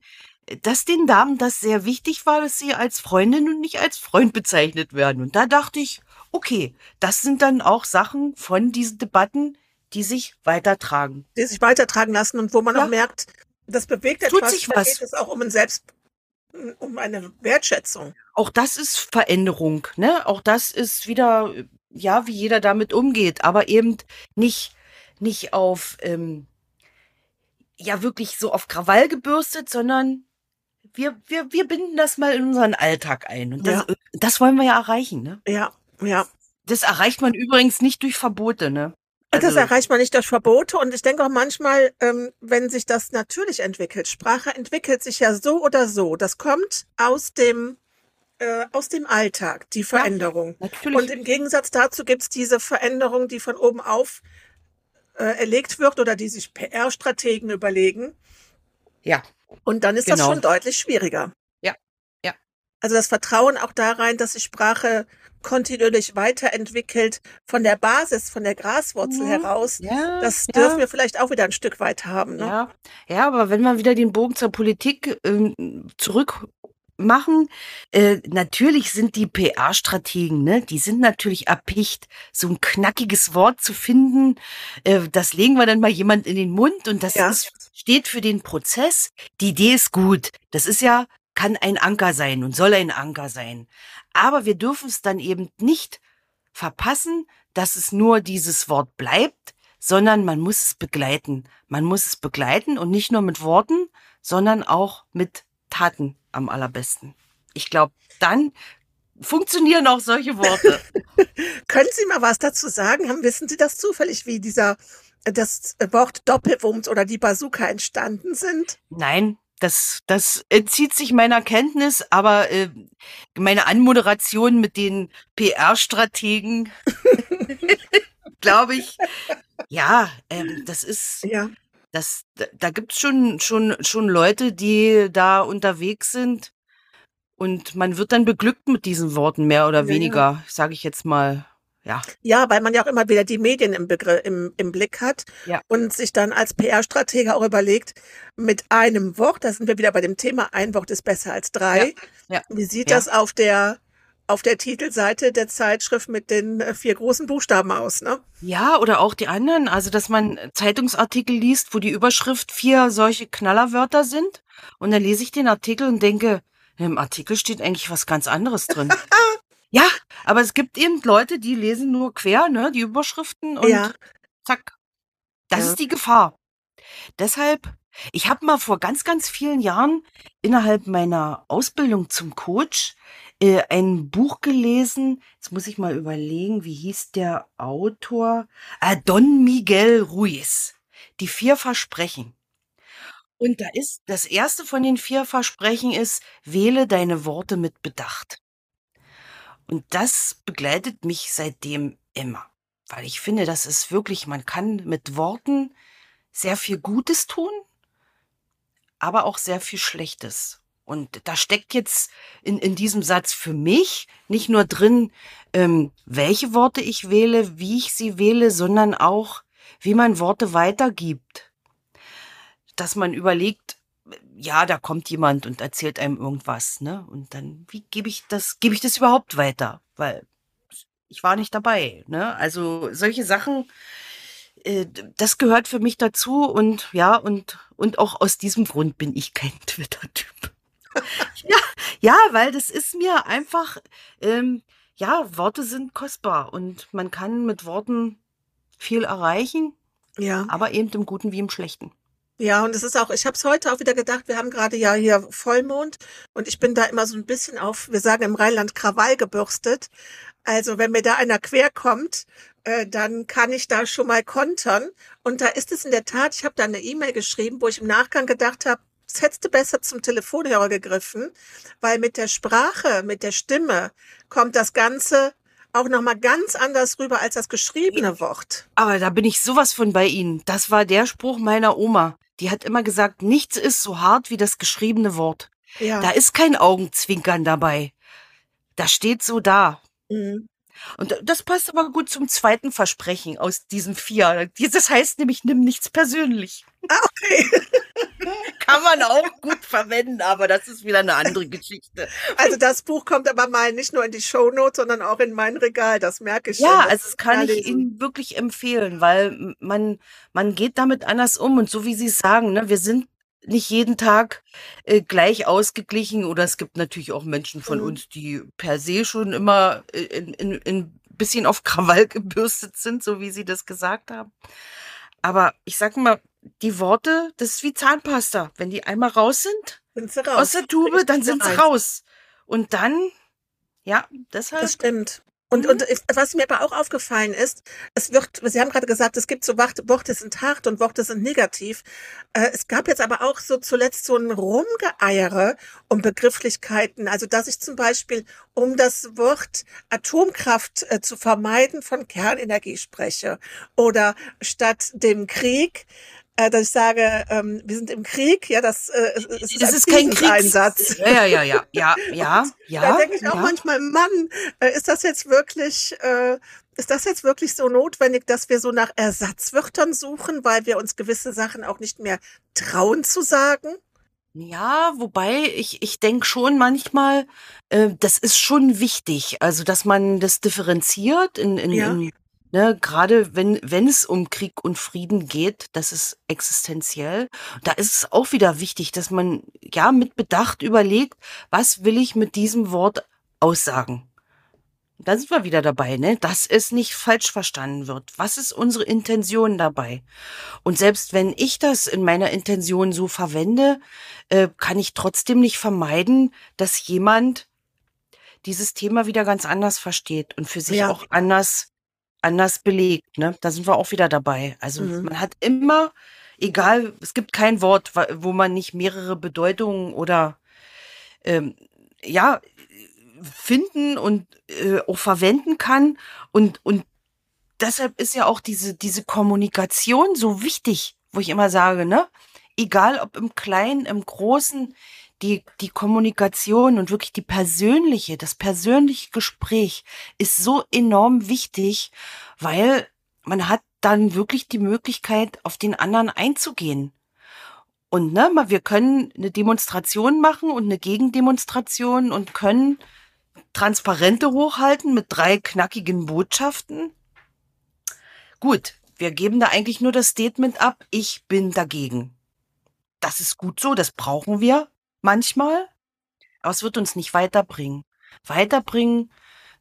dass den Damen das sehr wichtig war, dass sie als Freundin und nicht als Freund bezeichnet werden. Und da dachte ich, okay, das sind dann auch Sachen von diesen Debatten, die sich weitertragen. die sich weitertragen lassen und wo man Ja. auch merkt, das bewegt Tut etwas. sich da was. geht es auch um ein Selbst, um eine Wertschätzung. Auch das ist Veränderung, ne? Auch das ist wieder, ja, wie jeder damit umgeht, aber eben nicht, nicht auf, ähm, ja, wirklich so auf Krawall gebürstet, sondern wir, wir, wir binden das mal in unseren Alltag ein. Und das, das wollen wir ja erreichen, ne? Ja, ja. Das erreicht man übrigens nicht durch Verbote, ne? das Also- erreicht man nicht durch Verbote und ich denke auch manchmal, ähm, wenn sich das natürlich entwickelt, Sprache entwickelt sich ja so oder so. Das kommt aus dem äh, aus dem Alltag, die Veränderung. Natürlich. Und im Gegensatz dazu gibt's diese Veränderung, die von oben auf äh, erlegt wird oder die sich PR-Strategen überlegen. ja. Und dann ist das Genau. schon deutlich schwieriger. Ja, ja. Also das Vertrauen auch da rein, dass sich Sprache kontinuierlich weiterentwickelt von der Basis, von der Graswurzel Mhm. heraus. Ja, Das ja. dürfen wir vielleicht auch wieder ein Stück weit haben. Ne? Ja, ja, aber wenn wir wieder den Bogen zur Politik ähm, zurück machen, äh, natürlich sind die PR-Strategen, ne, die sind natürlich erpicht, so ein knackiges Wort zu finden. Äh, das legen wir dann mal jemand in den Mund und das Ja. ist, steht für den Prozess. Die Idee ist gut. Das ist ja, kann ein Anker sein und soll ein Anker sein. Aber wir dürfen es dann eben nicht verpassen, dass es nur dieses Wort bleibt, sondern man muss es begleiten. Man muss es begleiten und nicht nur mit Worten, sondern auch mit Taten am allerbesten. Ich glaube, dann funktionieren auch solche Worte. Können Sie mal was dazu sagen? Haben, wissen Sie das zufällig, wie dieser das Wort Doppelwumms oder die Bazooka entstanden sind? Nein, das, das entzieht sich meiner Kenntnis, aber äh, meine Anmoderation mit den PR-Strategen, glaube ich, ja, ähm, das ist, Ja. das, da, gibt's schon, schon, schon Leute, die da unterwegs sind. Und man wird dann beglückt mit diesen Worten, mehr oder Ja, weniger, sage ich jetzt mal. Ja, Ja, weil man ja auch immer wieder die Medien im, Begr im, im Blick hat Ja. und sich dann als PR-Stratege auch überlegt, mit einem Wort, da sind wir wieder bei dem Thema, ein Wort ist besser als drei. Ja. Wie sieht Ja. das auf der, auf der Titelseite der Zeitschrift mit den vier großen Buchstaben aus, ne? Ja, oder auch die anderen. Also, dass man Zeitungsartikel liest, wo die Überschrift vier solche Knallerwörter sind. Und dann lese ich den Artikel und denke, im Artikel steht eigentlich was ganz anderes drin. Ja, aber es gibt eben Leute, die lesen nur quer, ne, die Überschriften und Ja. zack. Das Ja. ist die Gefahr. Deshalb, ich habe mal vor ganz, ganz vielen Jahren innerhalb meiner Ausbildung zum Coach äh, ein Buch gelesen. Jetzt muss ich mal überlegen, wie hieß der Autor? Ah, Don Miguel Ruiz. Die vier Versprechen. Und da ist, das erste von den vier Versprechen ist, wähle deine Worte mit Bedacht. Und das begleitet mich seitdem immer. Weil ich finde, das ist wirklich, man kann mit Worten sehr viel Gutes tun, aber auch sehr viel Schlechtes. Und da steckt jetzt in, in diesem Satz für mich nicht nur drin, ähm, welche Worte ich wähle, wie ich sie wähle, sondern auch, wie man Worte weitergibt. Dass man überlegt, ja, da kommt jemand und erzählt einem irgendwas, ne? Und dann, wie gebe ich das, gebe ich das überhaupt weiter? Weil ich war nicht dabei, ne? Also solche Sachen, äh, das gehört für mich dazu und ja, und, und auch aus diesem Grund bin ich kein Twitter-Typ. ja, ja, weil das ist mir einfach, ähm, ja, Worte sind kostbar und man kann mit Worten viel erreichen, Ja. aber eben im Guten wie im Schlechten. Ja, und es ist auch, ich habe es heute auch wieder gedacht, wir haben gerade ja hier Vollmond und ich bin da immer so ein bisschen auf, wir sagen im Rheinland Krawall gebürstet. Also wenn mir da einer quer kommt, äh, dann kann ich da schon mal kontern. Und da ist es in der Tat, ich habe da eine E-Mail geschrieben, wo ich im Nachgang gedacht habe, es hättest du besser zum Telefonhörer gegriffen, weil mit der Sprache, mit der Stimme kommt das Ganze auch nochmal ganz anders rüber als das geschriebene Wort. Aber da bin ich sowas von bei Ihnen. Das war der Spruch meiner Oma. Die hat immer gesagt, nichts ist so hart wie das geschriebene Wort. Ja. Da ist kein Augenzwinkern dabei. Das steht so da. Mhm. Und das passt aber gut zum zweiten Versprechen aus diesen vier. Das heißt nämlich, nimm nichts persönlich. Ah, okay. Kann man auch gut verwenden, aber das ist wieder eine andere Geschichte. Also das Buch kommt aber mal nicht nur in die Shownotes, sondern auch in mein Regal. Das merke ich schon. Ja, Das also das kann ich lesen. Ihnen wirklich empfehlen, weil man, man geht damit anders um und so wie Sie es sagen, ne, wir sind nicht jeden Tag äh, gleich ausgeglichen oder es gibt natürlich auch Menschen von Mhm. uns, die per se schon immer äh, in, in, in bisschen auf Krawall gebürstet sind, so wie Sie das gesagt haben. Aber ich sag mal, die Worte, das ist wie Zahnpasta. Wenn die einmal raus sind Sind sie raus. aus der Tube, dann sind sie raus. Und dann, ja, deshalb. Das stimmt. Und, Mhm. und was mir aber auch aufgefallen ist, es wird, Sie haben gerade gesagt, es gibt so Worte, Worte sind hart und Worte sind negativ. Äh, es gab jetzt aber auch so zuletzt so ein Rumgeeiere um Begrifflichkeiten. Also, dass ich zum Beispiel um das Wort Atomkraft äh, zu vermeiden von Kernenergie spreche. Oder statt dem Krieg, äh, dass ich sage, ähm, wir sind im Krieg, ja, das, äh, es ist Das ist kein Kriegs Einsatz. Ja, ja, ja, ja, ja, ja. Da denke ich auch ja. manchmal, Mann, äh, ist das jetzt wirklich, äh, ist das jetzt wirklich so notwendig, dass wir so nach Ersatzwörtern suchen, weil wir uns gewisse Sachen auch nicht mehr trauen zu sagen? Ja, wobei ich, ich denke schon manchmal, äh, das ist schon wichtig, also dass man das differenziert in, in, Ja. in ne, gerade wenn, wenn es um Krieg und Frieden geht, das ist existenziell. Da ist es auch wieder wichtig, dass man ja mit Bedacht überlegt, was will ich mit diesem Wort aussagen. Da sind wir wieder dabei, ne? Dass es nicht falsch verstanden wird. Was ist unsere Intention dabei? Und selbst wenn ich das in meiner Intention so verwende, äh, kann ich trotzdem nicht vermeiden, dass jemand dieses Thema wieder ganz anders versteht und für sich Ja. auch anders, anders belegt. Ne? Da sind wir auch wieder dabei. Also Mhm. man hat immer, egal, es gibt kein Wort, wo man nicht mehrere Bedeutungen oder ähm, ja finden und äh, auch verwenden kann und und deshalb ist ja auch diese diese Kommunikation so wichtig, wo ich immer sage, ne, egal ob im Kleinen, im Großen, die die Kommunikation und wirklich die persönliche, das persönliche Gespräch ist so enorm wichtig, weil man hat dann wirklich die Möglichkeit, auf den anderen einzugehen. Und ne, wir können eine Demonstration machen und eine Gegendemonstration und können Transparente hochhalten mit drei knackigen Botschaften. Gut, wir geben da eigentlich nur das Statement ab, ich bin dagegen. Das ist gut so, das brauchen wir manchmal, aber es wird uns nicht weiterbringen. Weiterbringen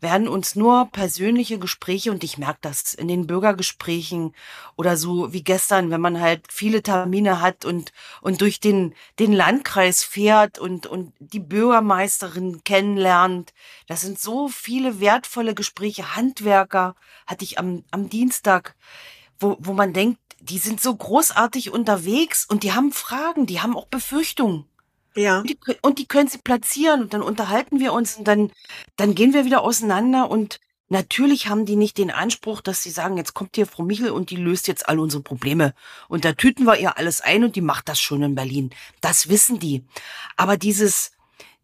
werden uns nur persönliche Gespräche, und ich merke das in den Bürgergesprächen oder so wie gestern, wenn man halt viele Termine hat und, und durch den, den Landkreis fährt und, und die Bürgermeisterin kennenlernt. Das sind so viele wertvolle Gespräche. Handwerker hatte ich am, am Dienstag, wo, wo man denkt, die sind so großartig unterwegs und die haben Fragen, die haben auch Befürchtungen. Ja. Und die, und die können sie platzieren und dann unterhalten wir uns und dann, dann gehen wir wieder auseinander und natürlich haben die nicht den Anspruch, dass sie sagen, jetzt kommt hier Frau Michel und die löst jetzt all unsere Probleme und da tüten wir ihr alles ein und die macht das schon in Berlin. Das wissen die. Aber dieses,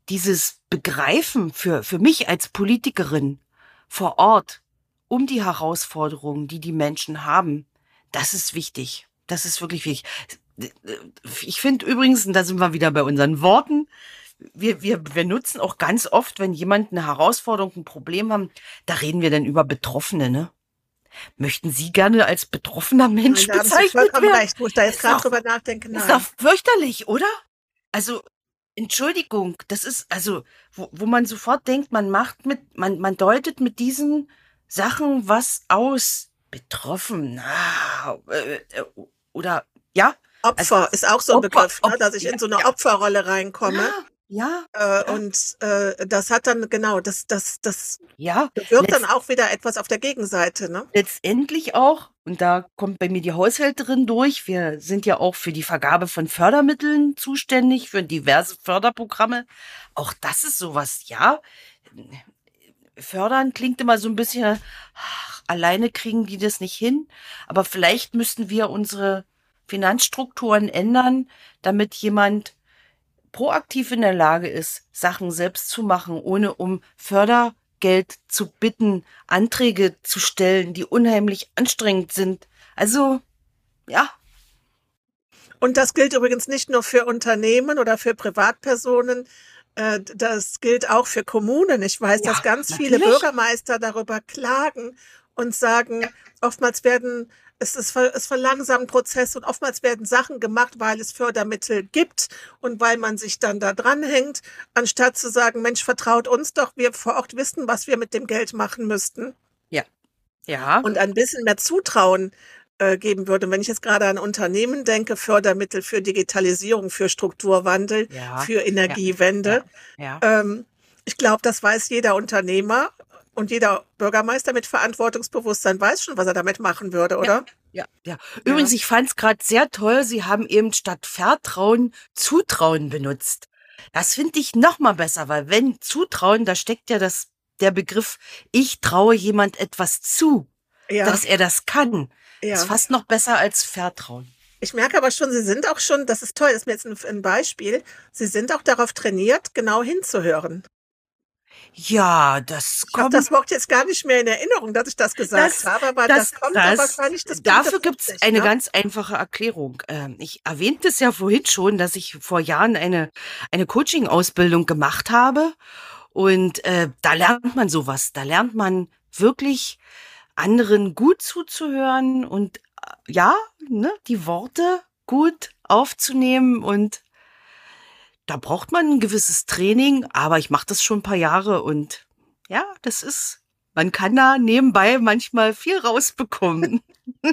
dieses Begreifen für, für mich als Politikerin vor Ort um die Herausforderungen, die die Menschen haben, das ist wichtig. Das ist wirklich wichtig ich finde übrigens, und da sind wir wieder bei unseren Worten, wir, wir, wir nutzen auch ganz oft, wenn jemand eine Herausforderung, ein Problem haben, da reden wir dann über Betroffene, ne? Möchten Sie gerne als betroffener Mensch da bezeichnet werden? Recht, wo ich da jetzt gerade drüber nachdenke. Nein. Ist doch fürchterlich, oder? Also, Entschuldigung, das ist, also, wo, wo man sofort denkt, man macht mit, man, man deutet mit diesen Sachen was aus. Betroffen, na, äh, äh oder, ja, Opfer also, ist auch so ein Opfer, Begriff, ne, dass ich in so eine ja. Opferrolle reinkomme. Ja. Äh, ja. Und äh, das hat dann, genau, das, das, das ja, bewirkt dann auch wieder etwas auf der Gegenseite, ne? Letztendlich auch, und da kommt bei mir die Haushälterin durch, wir sind ja auch für die Vergabe von Fördermitteln zuständig, für diverse Förderprogramme. Auch das ist sowas, ja. Fördern klingt immer so ein bisschen, ach, alleine kriegen die das nicht hin, aber vielleicht müssten wir unsere Finanzstrukturen ändern, damit jemand proaktiv in der Lage ist, Sachen selbst zu machen, ohne um Fördergeld zu bitten, Anträge zu stellen, die unheimlich anstrengend sind. Also, ja. Und das gilt übrigens nicht nur für Unternehmen oder für Privatpersonen, äh, das gilt auch für Kommunen. Ich weiß, ja, dass ganz natürlich. viele Bürgermeister darüber klagen und sagen, oftmals werden es, ist, es verlangsamt Prozess und oftmals werden Sachen gemacht, weil es Fördermittel gibt und weil man sich dann da dranhängt, anstatt zu sagen, Mensch, vertraut uns doch, wir vor Ort wissen, was wir mit dem Geld machen müssten. Ja. Ja. Und ein bisschen mehr Zutrauen äh, geben würde. wenn ich jetzt gerade an Unternehmen denke, Fördermittel für Digitalisierung, für Strukturwandel, ja. für Energiewende. Ja. Ja. Ähm, ich glaube, das weiß jeder Unternehmer und jeder Bürgermeister mit Verantwortungsbewusstsein weiß schon, was er damit machen würde, oder? Ja, ja. ja. Übrigens, ich fand es gerade sehr toll, Sie haben eben statt Vertrauen Zutrauen benutzt. Das finde ich noch mal besser, weil wenn Zutrauen, da steckt ja das der Begriff, ich traue jemand etwas zu, ja. dass er das kann. Ja. Ist fast noch besser als Vertrauen. Ich merke aber schon, Sie sind auch schon, das ist toll, das ist mir jetzt ein, ein Beispiel, Sie sind auch darauf trainiert, genau hinzuhören. Ja, das kommt. Ich habe das Wort jetzt gar nicht mehr in Erinnerung, dass ich das gesagt das, habe, aber das, das kommt das, wahrscheinlich das Dafür gibt's eine ne? ganz einfache Erklärung. Ähm, ich erwähnte es ja vorhin schon, dass ich vor Jahren eine, eine Coaching-Ausbildung gemacht habe. Und äh, da lernt man sowas. Da lernt man wirklich anderen gut zuzuhören und äh, ja, ne, die Worte gut aufzunehmen und da braucht man ein gewisses Training, aber ich mache das schon ein paar Jahre und ja, das ist, man kann da nebenbei manchmal viel rausbekommen.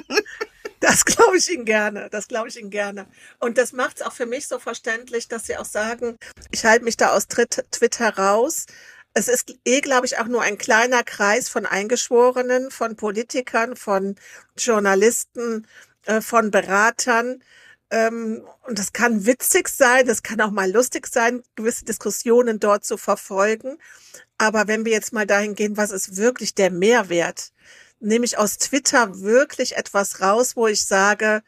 Das glaube ich Ihnen gerne. Das glaube ich Ihnen gerne. Und das macht es auch für mich so verständlich, dass Sie auch sagen, ich halte mich da aus Twitter raus. Es ist eh, glaube ich, auch nur ein kleiner Kreis von Eingeschworenen, von Politikern, von Journalisten, äh, von Beratern, ähm, und das kann witzig sein, das kann auch mal lustig sein, gewisse Diskussionen dort zu verfolgen. Aber wenn wir jetzt mal dahin gehen, was ist wirklich der Mehrwert? Nehme ich aus Twitter wirklich etwas raus, wo ich sage,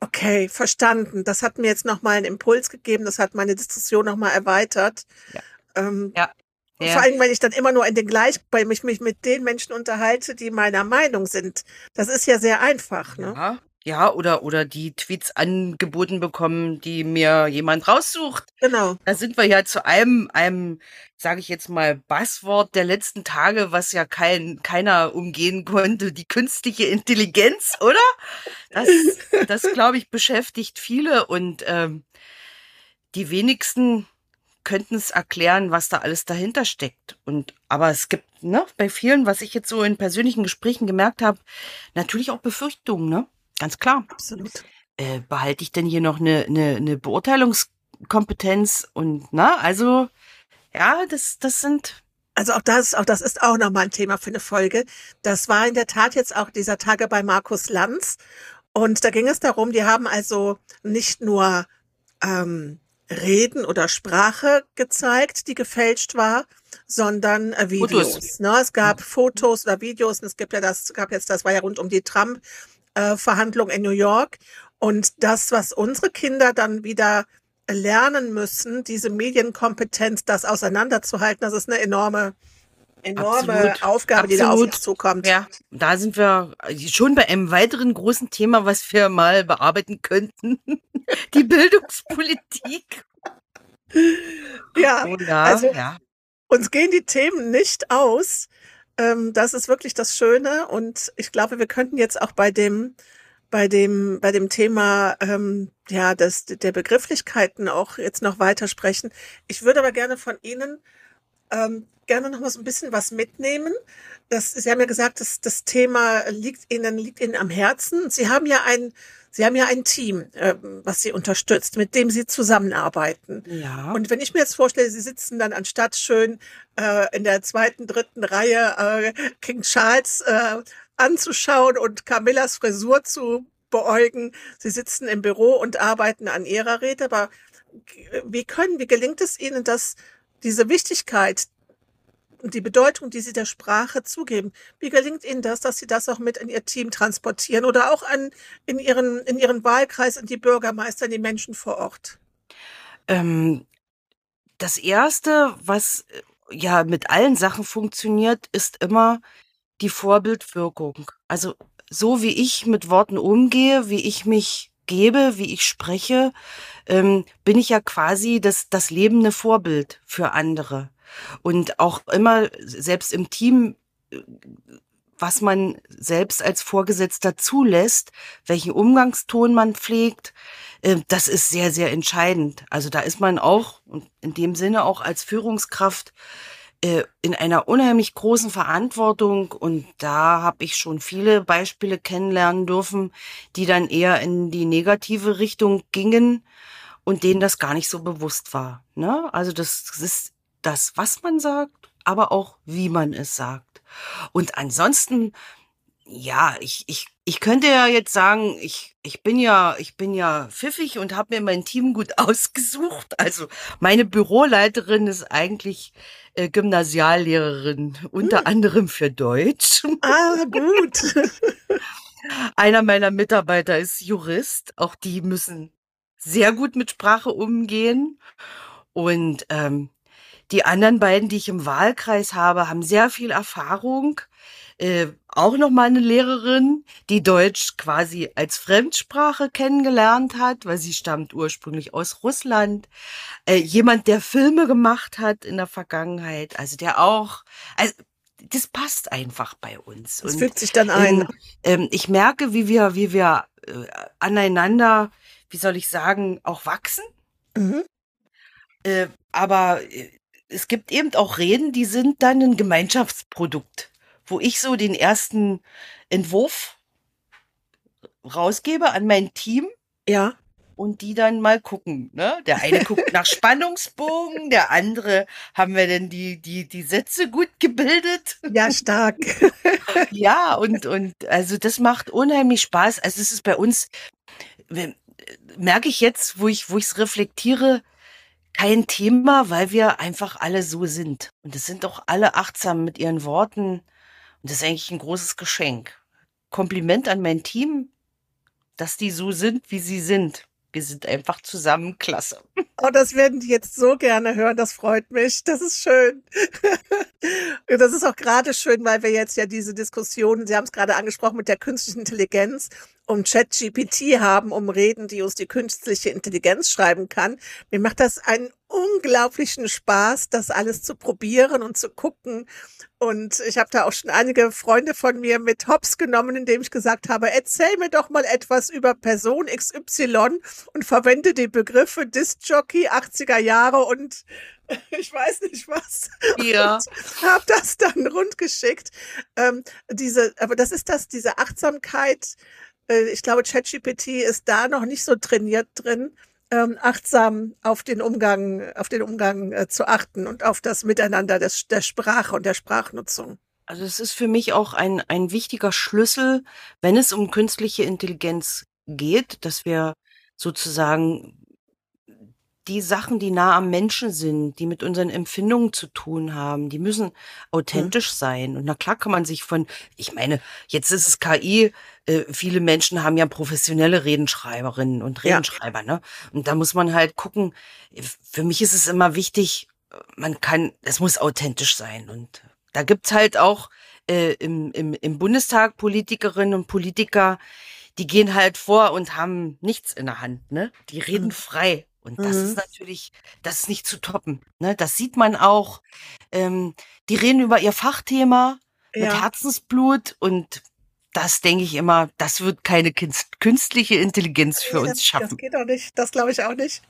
okay, verstanden. Das hat mir jetzt nochmal einen Impuls gegeben, das hat meine Diskussion nochmal erweitert. Ja. Ähm, ja. Ja. Vor allem, wenn ich dann immer nur in den gleich, bei mich, mich mit den Menschen unterhalte, die meiner Meinung sind. Das ist ja sehr einfach, ne? Ja, ja, oder, oder die Tweets angeboten bekommen, die mir jemand raussucht. Genau. Da sind wir ja zu einem, einem, sage ich jetzt mal, Buzzword der letzten Tage, was ja kein, keiner umgehen konnte, die künstliche Intelligenz, oder? Das, das glaube ich, beschäftigt viele und ähm, die wenigsten könnten es erklären, was da alles dahinter steckt. Und aber es gibt ne, bei vielen, was ich jetzt so in persönlichen Gesprächen gemerkt habe, natürlich auch Befürchtungen, ne? Ganz klar. Absolut. Äh, behalte ich denn hier noch eine, eine, eine Beurteilungskompetenz und na, also ja, das, das sind also auch das, auch das ist auch nochmal ein Thema für eine Folge. Das war in der Tat jetzt auch dieser Tage bei Markus Lanz. Und da ging es darum, die haben also nicht nur ähm, Reden oder Sprache gezeigt, die gefälscht war, sondern äh, Videos. Ne? Es gab Fotos oder Videos und es gibt ja das, gab jetzt, das war ja rund um die Trump-Verhandlung äh, in New York. Und das, was unsere Kinder dann wieder lernen müssen, diese Medienkompetenz, das auseinanderzuhalten, das ist eine enorme enorme Absolut. Aufgabe, Absolut. die da auf uns zukommt. Ja, da sind wir schon bei einem weiteren großen Thema, was wir mal bearbeiten könnten. die Bildungspolitik. Ja, ja, also ja. uns gehen die Themen nicht aus. Ähm, das ist wirklich das Schöne und ich glaube, wir könnten jetzt auch bei dem bei dem bei dem Thema ähm, ja das der Begrifflichkeiten auch jetzt noch weitersprechen. Ich würde aber gerne von Ihnen ähm, gerne noch mal so ein bisschen was mitnehmen. Das, Sie haben ja gesagt, dass das Thema liegt Ihnen, liegt Ihnen am Herzen. Sie haben ja ein, Sie haben ja ein Team, äh, was Sie unterstützt, mit dem Sie zusammenarbeiten. Ja. Und wenn ich mir jetzt vorstelle, Sie sitzen dann anstatt schön äh, in der zweiten, dritten Reihe äh, King Charles äh, anzuschauen und Camillas Frisur zu beäugen, Sie sitzen im Büro und arbeiten an Ihrer Rede, aber wie können, wie gelingt es Ihnen, dass diese Wichtigkeit und die Bedeutung, die Sie der Sprache zugeben, wie gelingt Ihnen das, dass Sie das auch mit in Ihr Team transportieren oder auch an, in, Ihren, in Ihren Wahlkreis, in die Bürgermeister, in die Menschen vor Ort? Ähm, das Erste, was äh, ja mit allen Sachen funktioniert, ist immer die Vorbildwirkung. Also so wie ich mit Worten umgehe, wie ich mich gebe, wie ich spreche, ähm, bin ich ja quasi das, das lebende Vorbild für andere. Und auch immer, selbst im Team, was man selbst als Vorgesetzter zulässt, welchen Umgangston man pflegt, äh, das ist sehr, sehr entscheidend. Also da ist man auch, in dem Sinne auch als Führungskraft, äh, in einer unheimlich großen Verantwortung und da habe ich schon viele Beispiele kennenlernen dürfen, die dann eher in die negative Richtung gingen und denen das gar nicht so bewusst war. Ne? Also das ist das, was man sagt, aber auch wie man es sagt. Und ansonsten, ja, ich, ich, ich könnte ja jetzt sagen, ich, ich bin ja, ich bin ja pfiffig und habe mir mein Team gut ausgesucht. Also meine Büroleiterin ist eigentlich äh, Gymnasiallehrerin, unter hm. anderem für Deutsch. Ah, gut. Einer meiner Mitarbeiter ist Jurist. Auch die müssen sehr gut mit Sprache umgehen. Und ähm, die anderen beiden, die ich im Wahlkreis habe, haben sehr viel Erfahrung. Äh, auch noch mal eine Lehrerin, die Deutsch quasi als Fremdsprache kennengelernt hat, weil sie stammt ursprünglich aus Russland. Äh, jemand, der Filme gemacht hat in der Vergangenheit, also der auch, also das passt einfach bei uns. Das fügt sich dann ein. Ähm, ich merke, wie wir, wie wir äh, aneinander, wie soll ich sagen, auch wachsen. Mhm. Äh, aber äh, es gibt eben auch Reden, die sind dann ein Gemeinschaftsprodukt, wo ich so den ersten Entwurf rausgebe an mein Team. Ja. Und die dann mal gucken. Ne? Der eine guckt nach Spannungsbogen, der andere haben wir denn die, die, die Sätze gut gebildet. Ja, stark. ja, und, und also das macht unheimlich Spaß. Also es ist bei uns, merke ich jetzt, wo ich, wo ich es reflektiere, kein Thema, weil wir einfach alle so sind. Und es sind auch alle achtsam mit ihren Worten. Und das ist eigentlich ein großes Geschenk. Kompliment an mein Team, dass die so sind, wie sie sind. Wir sind einfach zusammen klasse. Oh, das werden die jetzt so gerne hören. Das freut mich. Das ist schön. das ist auch gerade schön, weil wir jetzt ja diese Diskussion, Sie haben es gerade angesprochen, mit der künstlichen Intelligenz um ChatGPT haben, um Reden, die uns die künstliche Intelligenz schreiben kann. Mir macht das einen unglaublichen Spaß, das alles zu probieren und zu gucken. Und ich habe da auch schon einige Freunde von mir mit Hops genommen, indem ich gesagt habe, erzähl mir doch mal etwas über Person XY und verwende die Begriffe Disc Jockey 80er Jahre und ich weiß nicht was. Ja. Habe das dann rundgeschickt. Ähm, diese, aber das ist das, diese Achtsamkeit. Äh, ich glaube, ChatGPT ist da noch nicht so trainiert drin, ähm, achtsam auf den Umgang, auf den Umgang äh, zu achten und auf das Miteinander des, der Sprache und der Sprachnutzung. Also es ist für mich auch ein, ein wichtiger Schlüssel, wenn es um künstliche Intelligenz geht, dass wir sozusagen die Sachen, die nah am Menschen sind, die mit unseren Empfindungen zu tun haben, die müssen authentisch mhm. sein. Und na klar kann man sich von, ich meine, jetzt ist es KI, äh, viele Menschen haben ja professionelle Redenschreiberinnen und Redenschreiber, ja. ne? Und da muss man halt gucken, für mich ist es immer wichtig, man kann, es muss authentisch sein. Und da gibt's halt auch äh, im, im, im Bundestag Politikerinnen und Politiker, die gehen halt vor und haben nichts in der Hand, ne? Die reden mhm. frei und das ist mhm. natürlich, das ist nicht zu toppen. Ne? Das sieht man auch. Ähm, die reden über ihr Fachthema mit Herzensblut und das denke ich immer, das wird keine künstliche Intelligenz für uns schaffen. Das geht auch nicht. Das glaube ich auch nicht.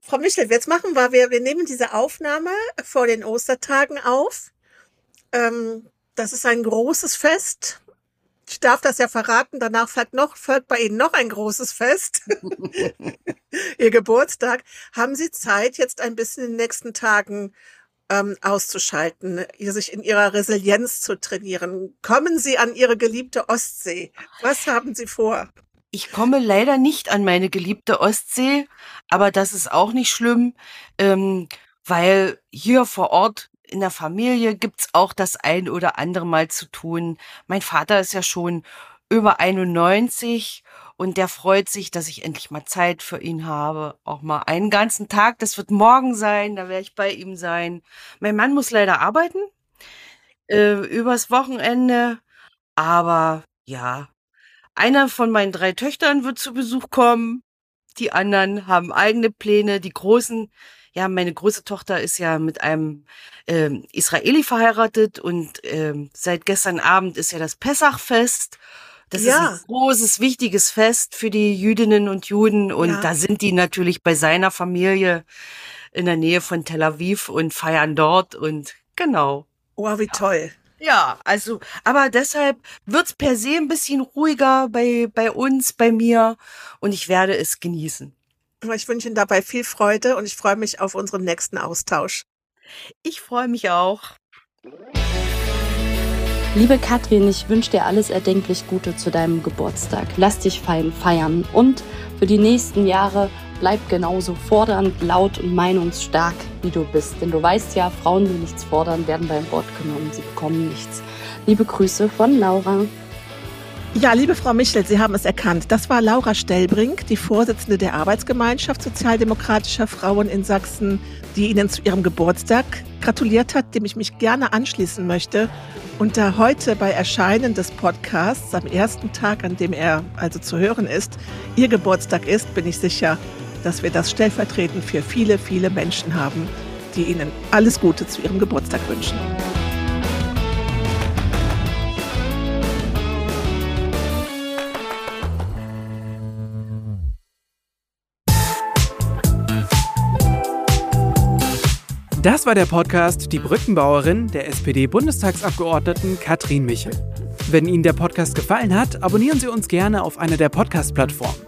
Frau Michel, jetzt machen wir, wir, wir nehmen diese Aufnahme vor den Ostertagen auf. Ähm, das ist ein großes Fest ich darf das ja verraten, danach folgt noch, folgt bei Ihnen noch ein großes Fest. Ihr Geburtstag. Haben Sie Zeit, jetzt ein bisschen in den nächsten Tagen ähm, auszuschalten, sich in Ihrer Resilienz zu trainieren? Kommen Sie an Ihre geliebte Ostsee. Was haben Sie vor? Ich komme leider nicht an meine geliebte Ostsee, aber das ist auch nicht schlimm, ähm, weil hier vor Ort in der Familie gibt's auch das ein oder andere Mal zu tun. Mein Vater ist ja schon über 91 und der freut sich, dass ich endlich mal Zeit für ihn habe. Auch mal einen ganzen Tag. Das wird morgen sein, da werde ich bei ihm sein. Mein Mann muss leider arbeiten äh, übers Wochenende, aber ja, einer von meinen drei Töchtern wird zu Besuch kommen. Die anderen haben eigene Pläne. Die Großen ja, meine große Tochter ist ja mit einem ähm, Israeli verheiratet und ähm, seit gestern Abend ist ja das Pessachfest. Das ja. ist ein großes, wichtiges Fest für die Jüdinnen und Juden und ja. da sind die natürlich bei seiner Familie in der Nähe von Tel Aviv und feiern dort und genau. Wow, wie toll. Ja, also, aber deshalb wird's per se ein bisschen ruhiger bei, bei uns, bei mir und ich werde es genießen. Ich wünsche Ihnen dabei viel Freude und ich freue mich auf unseren nächsten Austausch. Ich freue mich auch. Liebe Katrin, ich wünsche dir alles erdenklich Gute zu deinem Geburtstag. Lass dich fein feiern und für die nächsten Jahre bleib genauso fordernd, laut und meinungsstark, wie du bist. Denn du weißt ja, Frauen, die nichts fordern, werden beim Wort genommen. Sie bekommen nichts. Liebe Grüße von Laura. Ja, liebe Frau Michel, Sie haben es erkannt. Das war Laura Stellbrink, die Vorsitzende der Arbeitsgemeinschaft sozialdemokratischer Frauen in Sachsen, die Ihnen zu Ihrem Geburtstag gratuliert hat, dem ich mich gerne anschließen möchte. Und da heute bei Erscheinen des Podcasts, am ersten Tag, an dem er also zu hören ist, Ihr Geburtstag ist, bin ich sicher, dass wir das stellvertretend für viele, viele Menschen haben, die Ihnen alles Gute zu Ihrem Geburtstag wünschen. Das war der Podcast Die Brückenbauerin der SPD-Bundestagsabgeordneten Katrin Michel. Wenn Ihnen der Podcast gefallen hat, abonnieren Sie uns gerne auf einer der Podcast-Plattformen.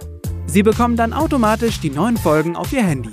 Sie bekommen dann automatisch die neuen Folgen auf Ihr Handy.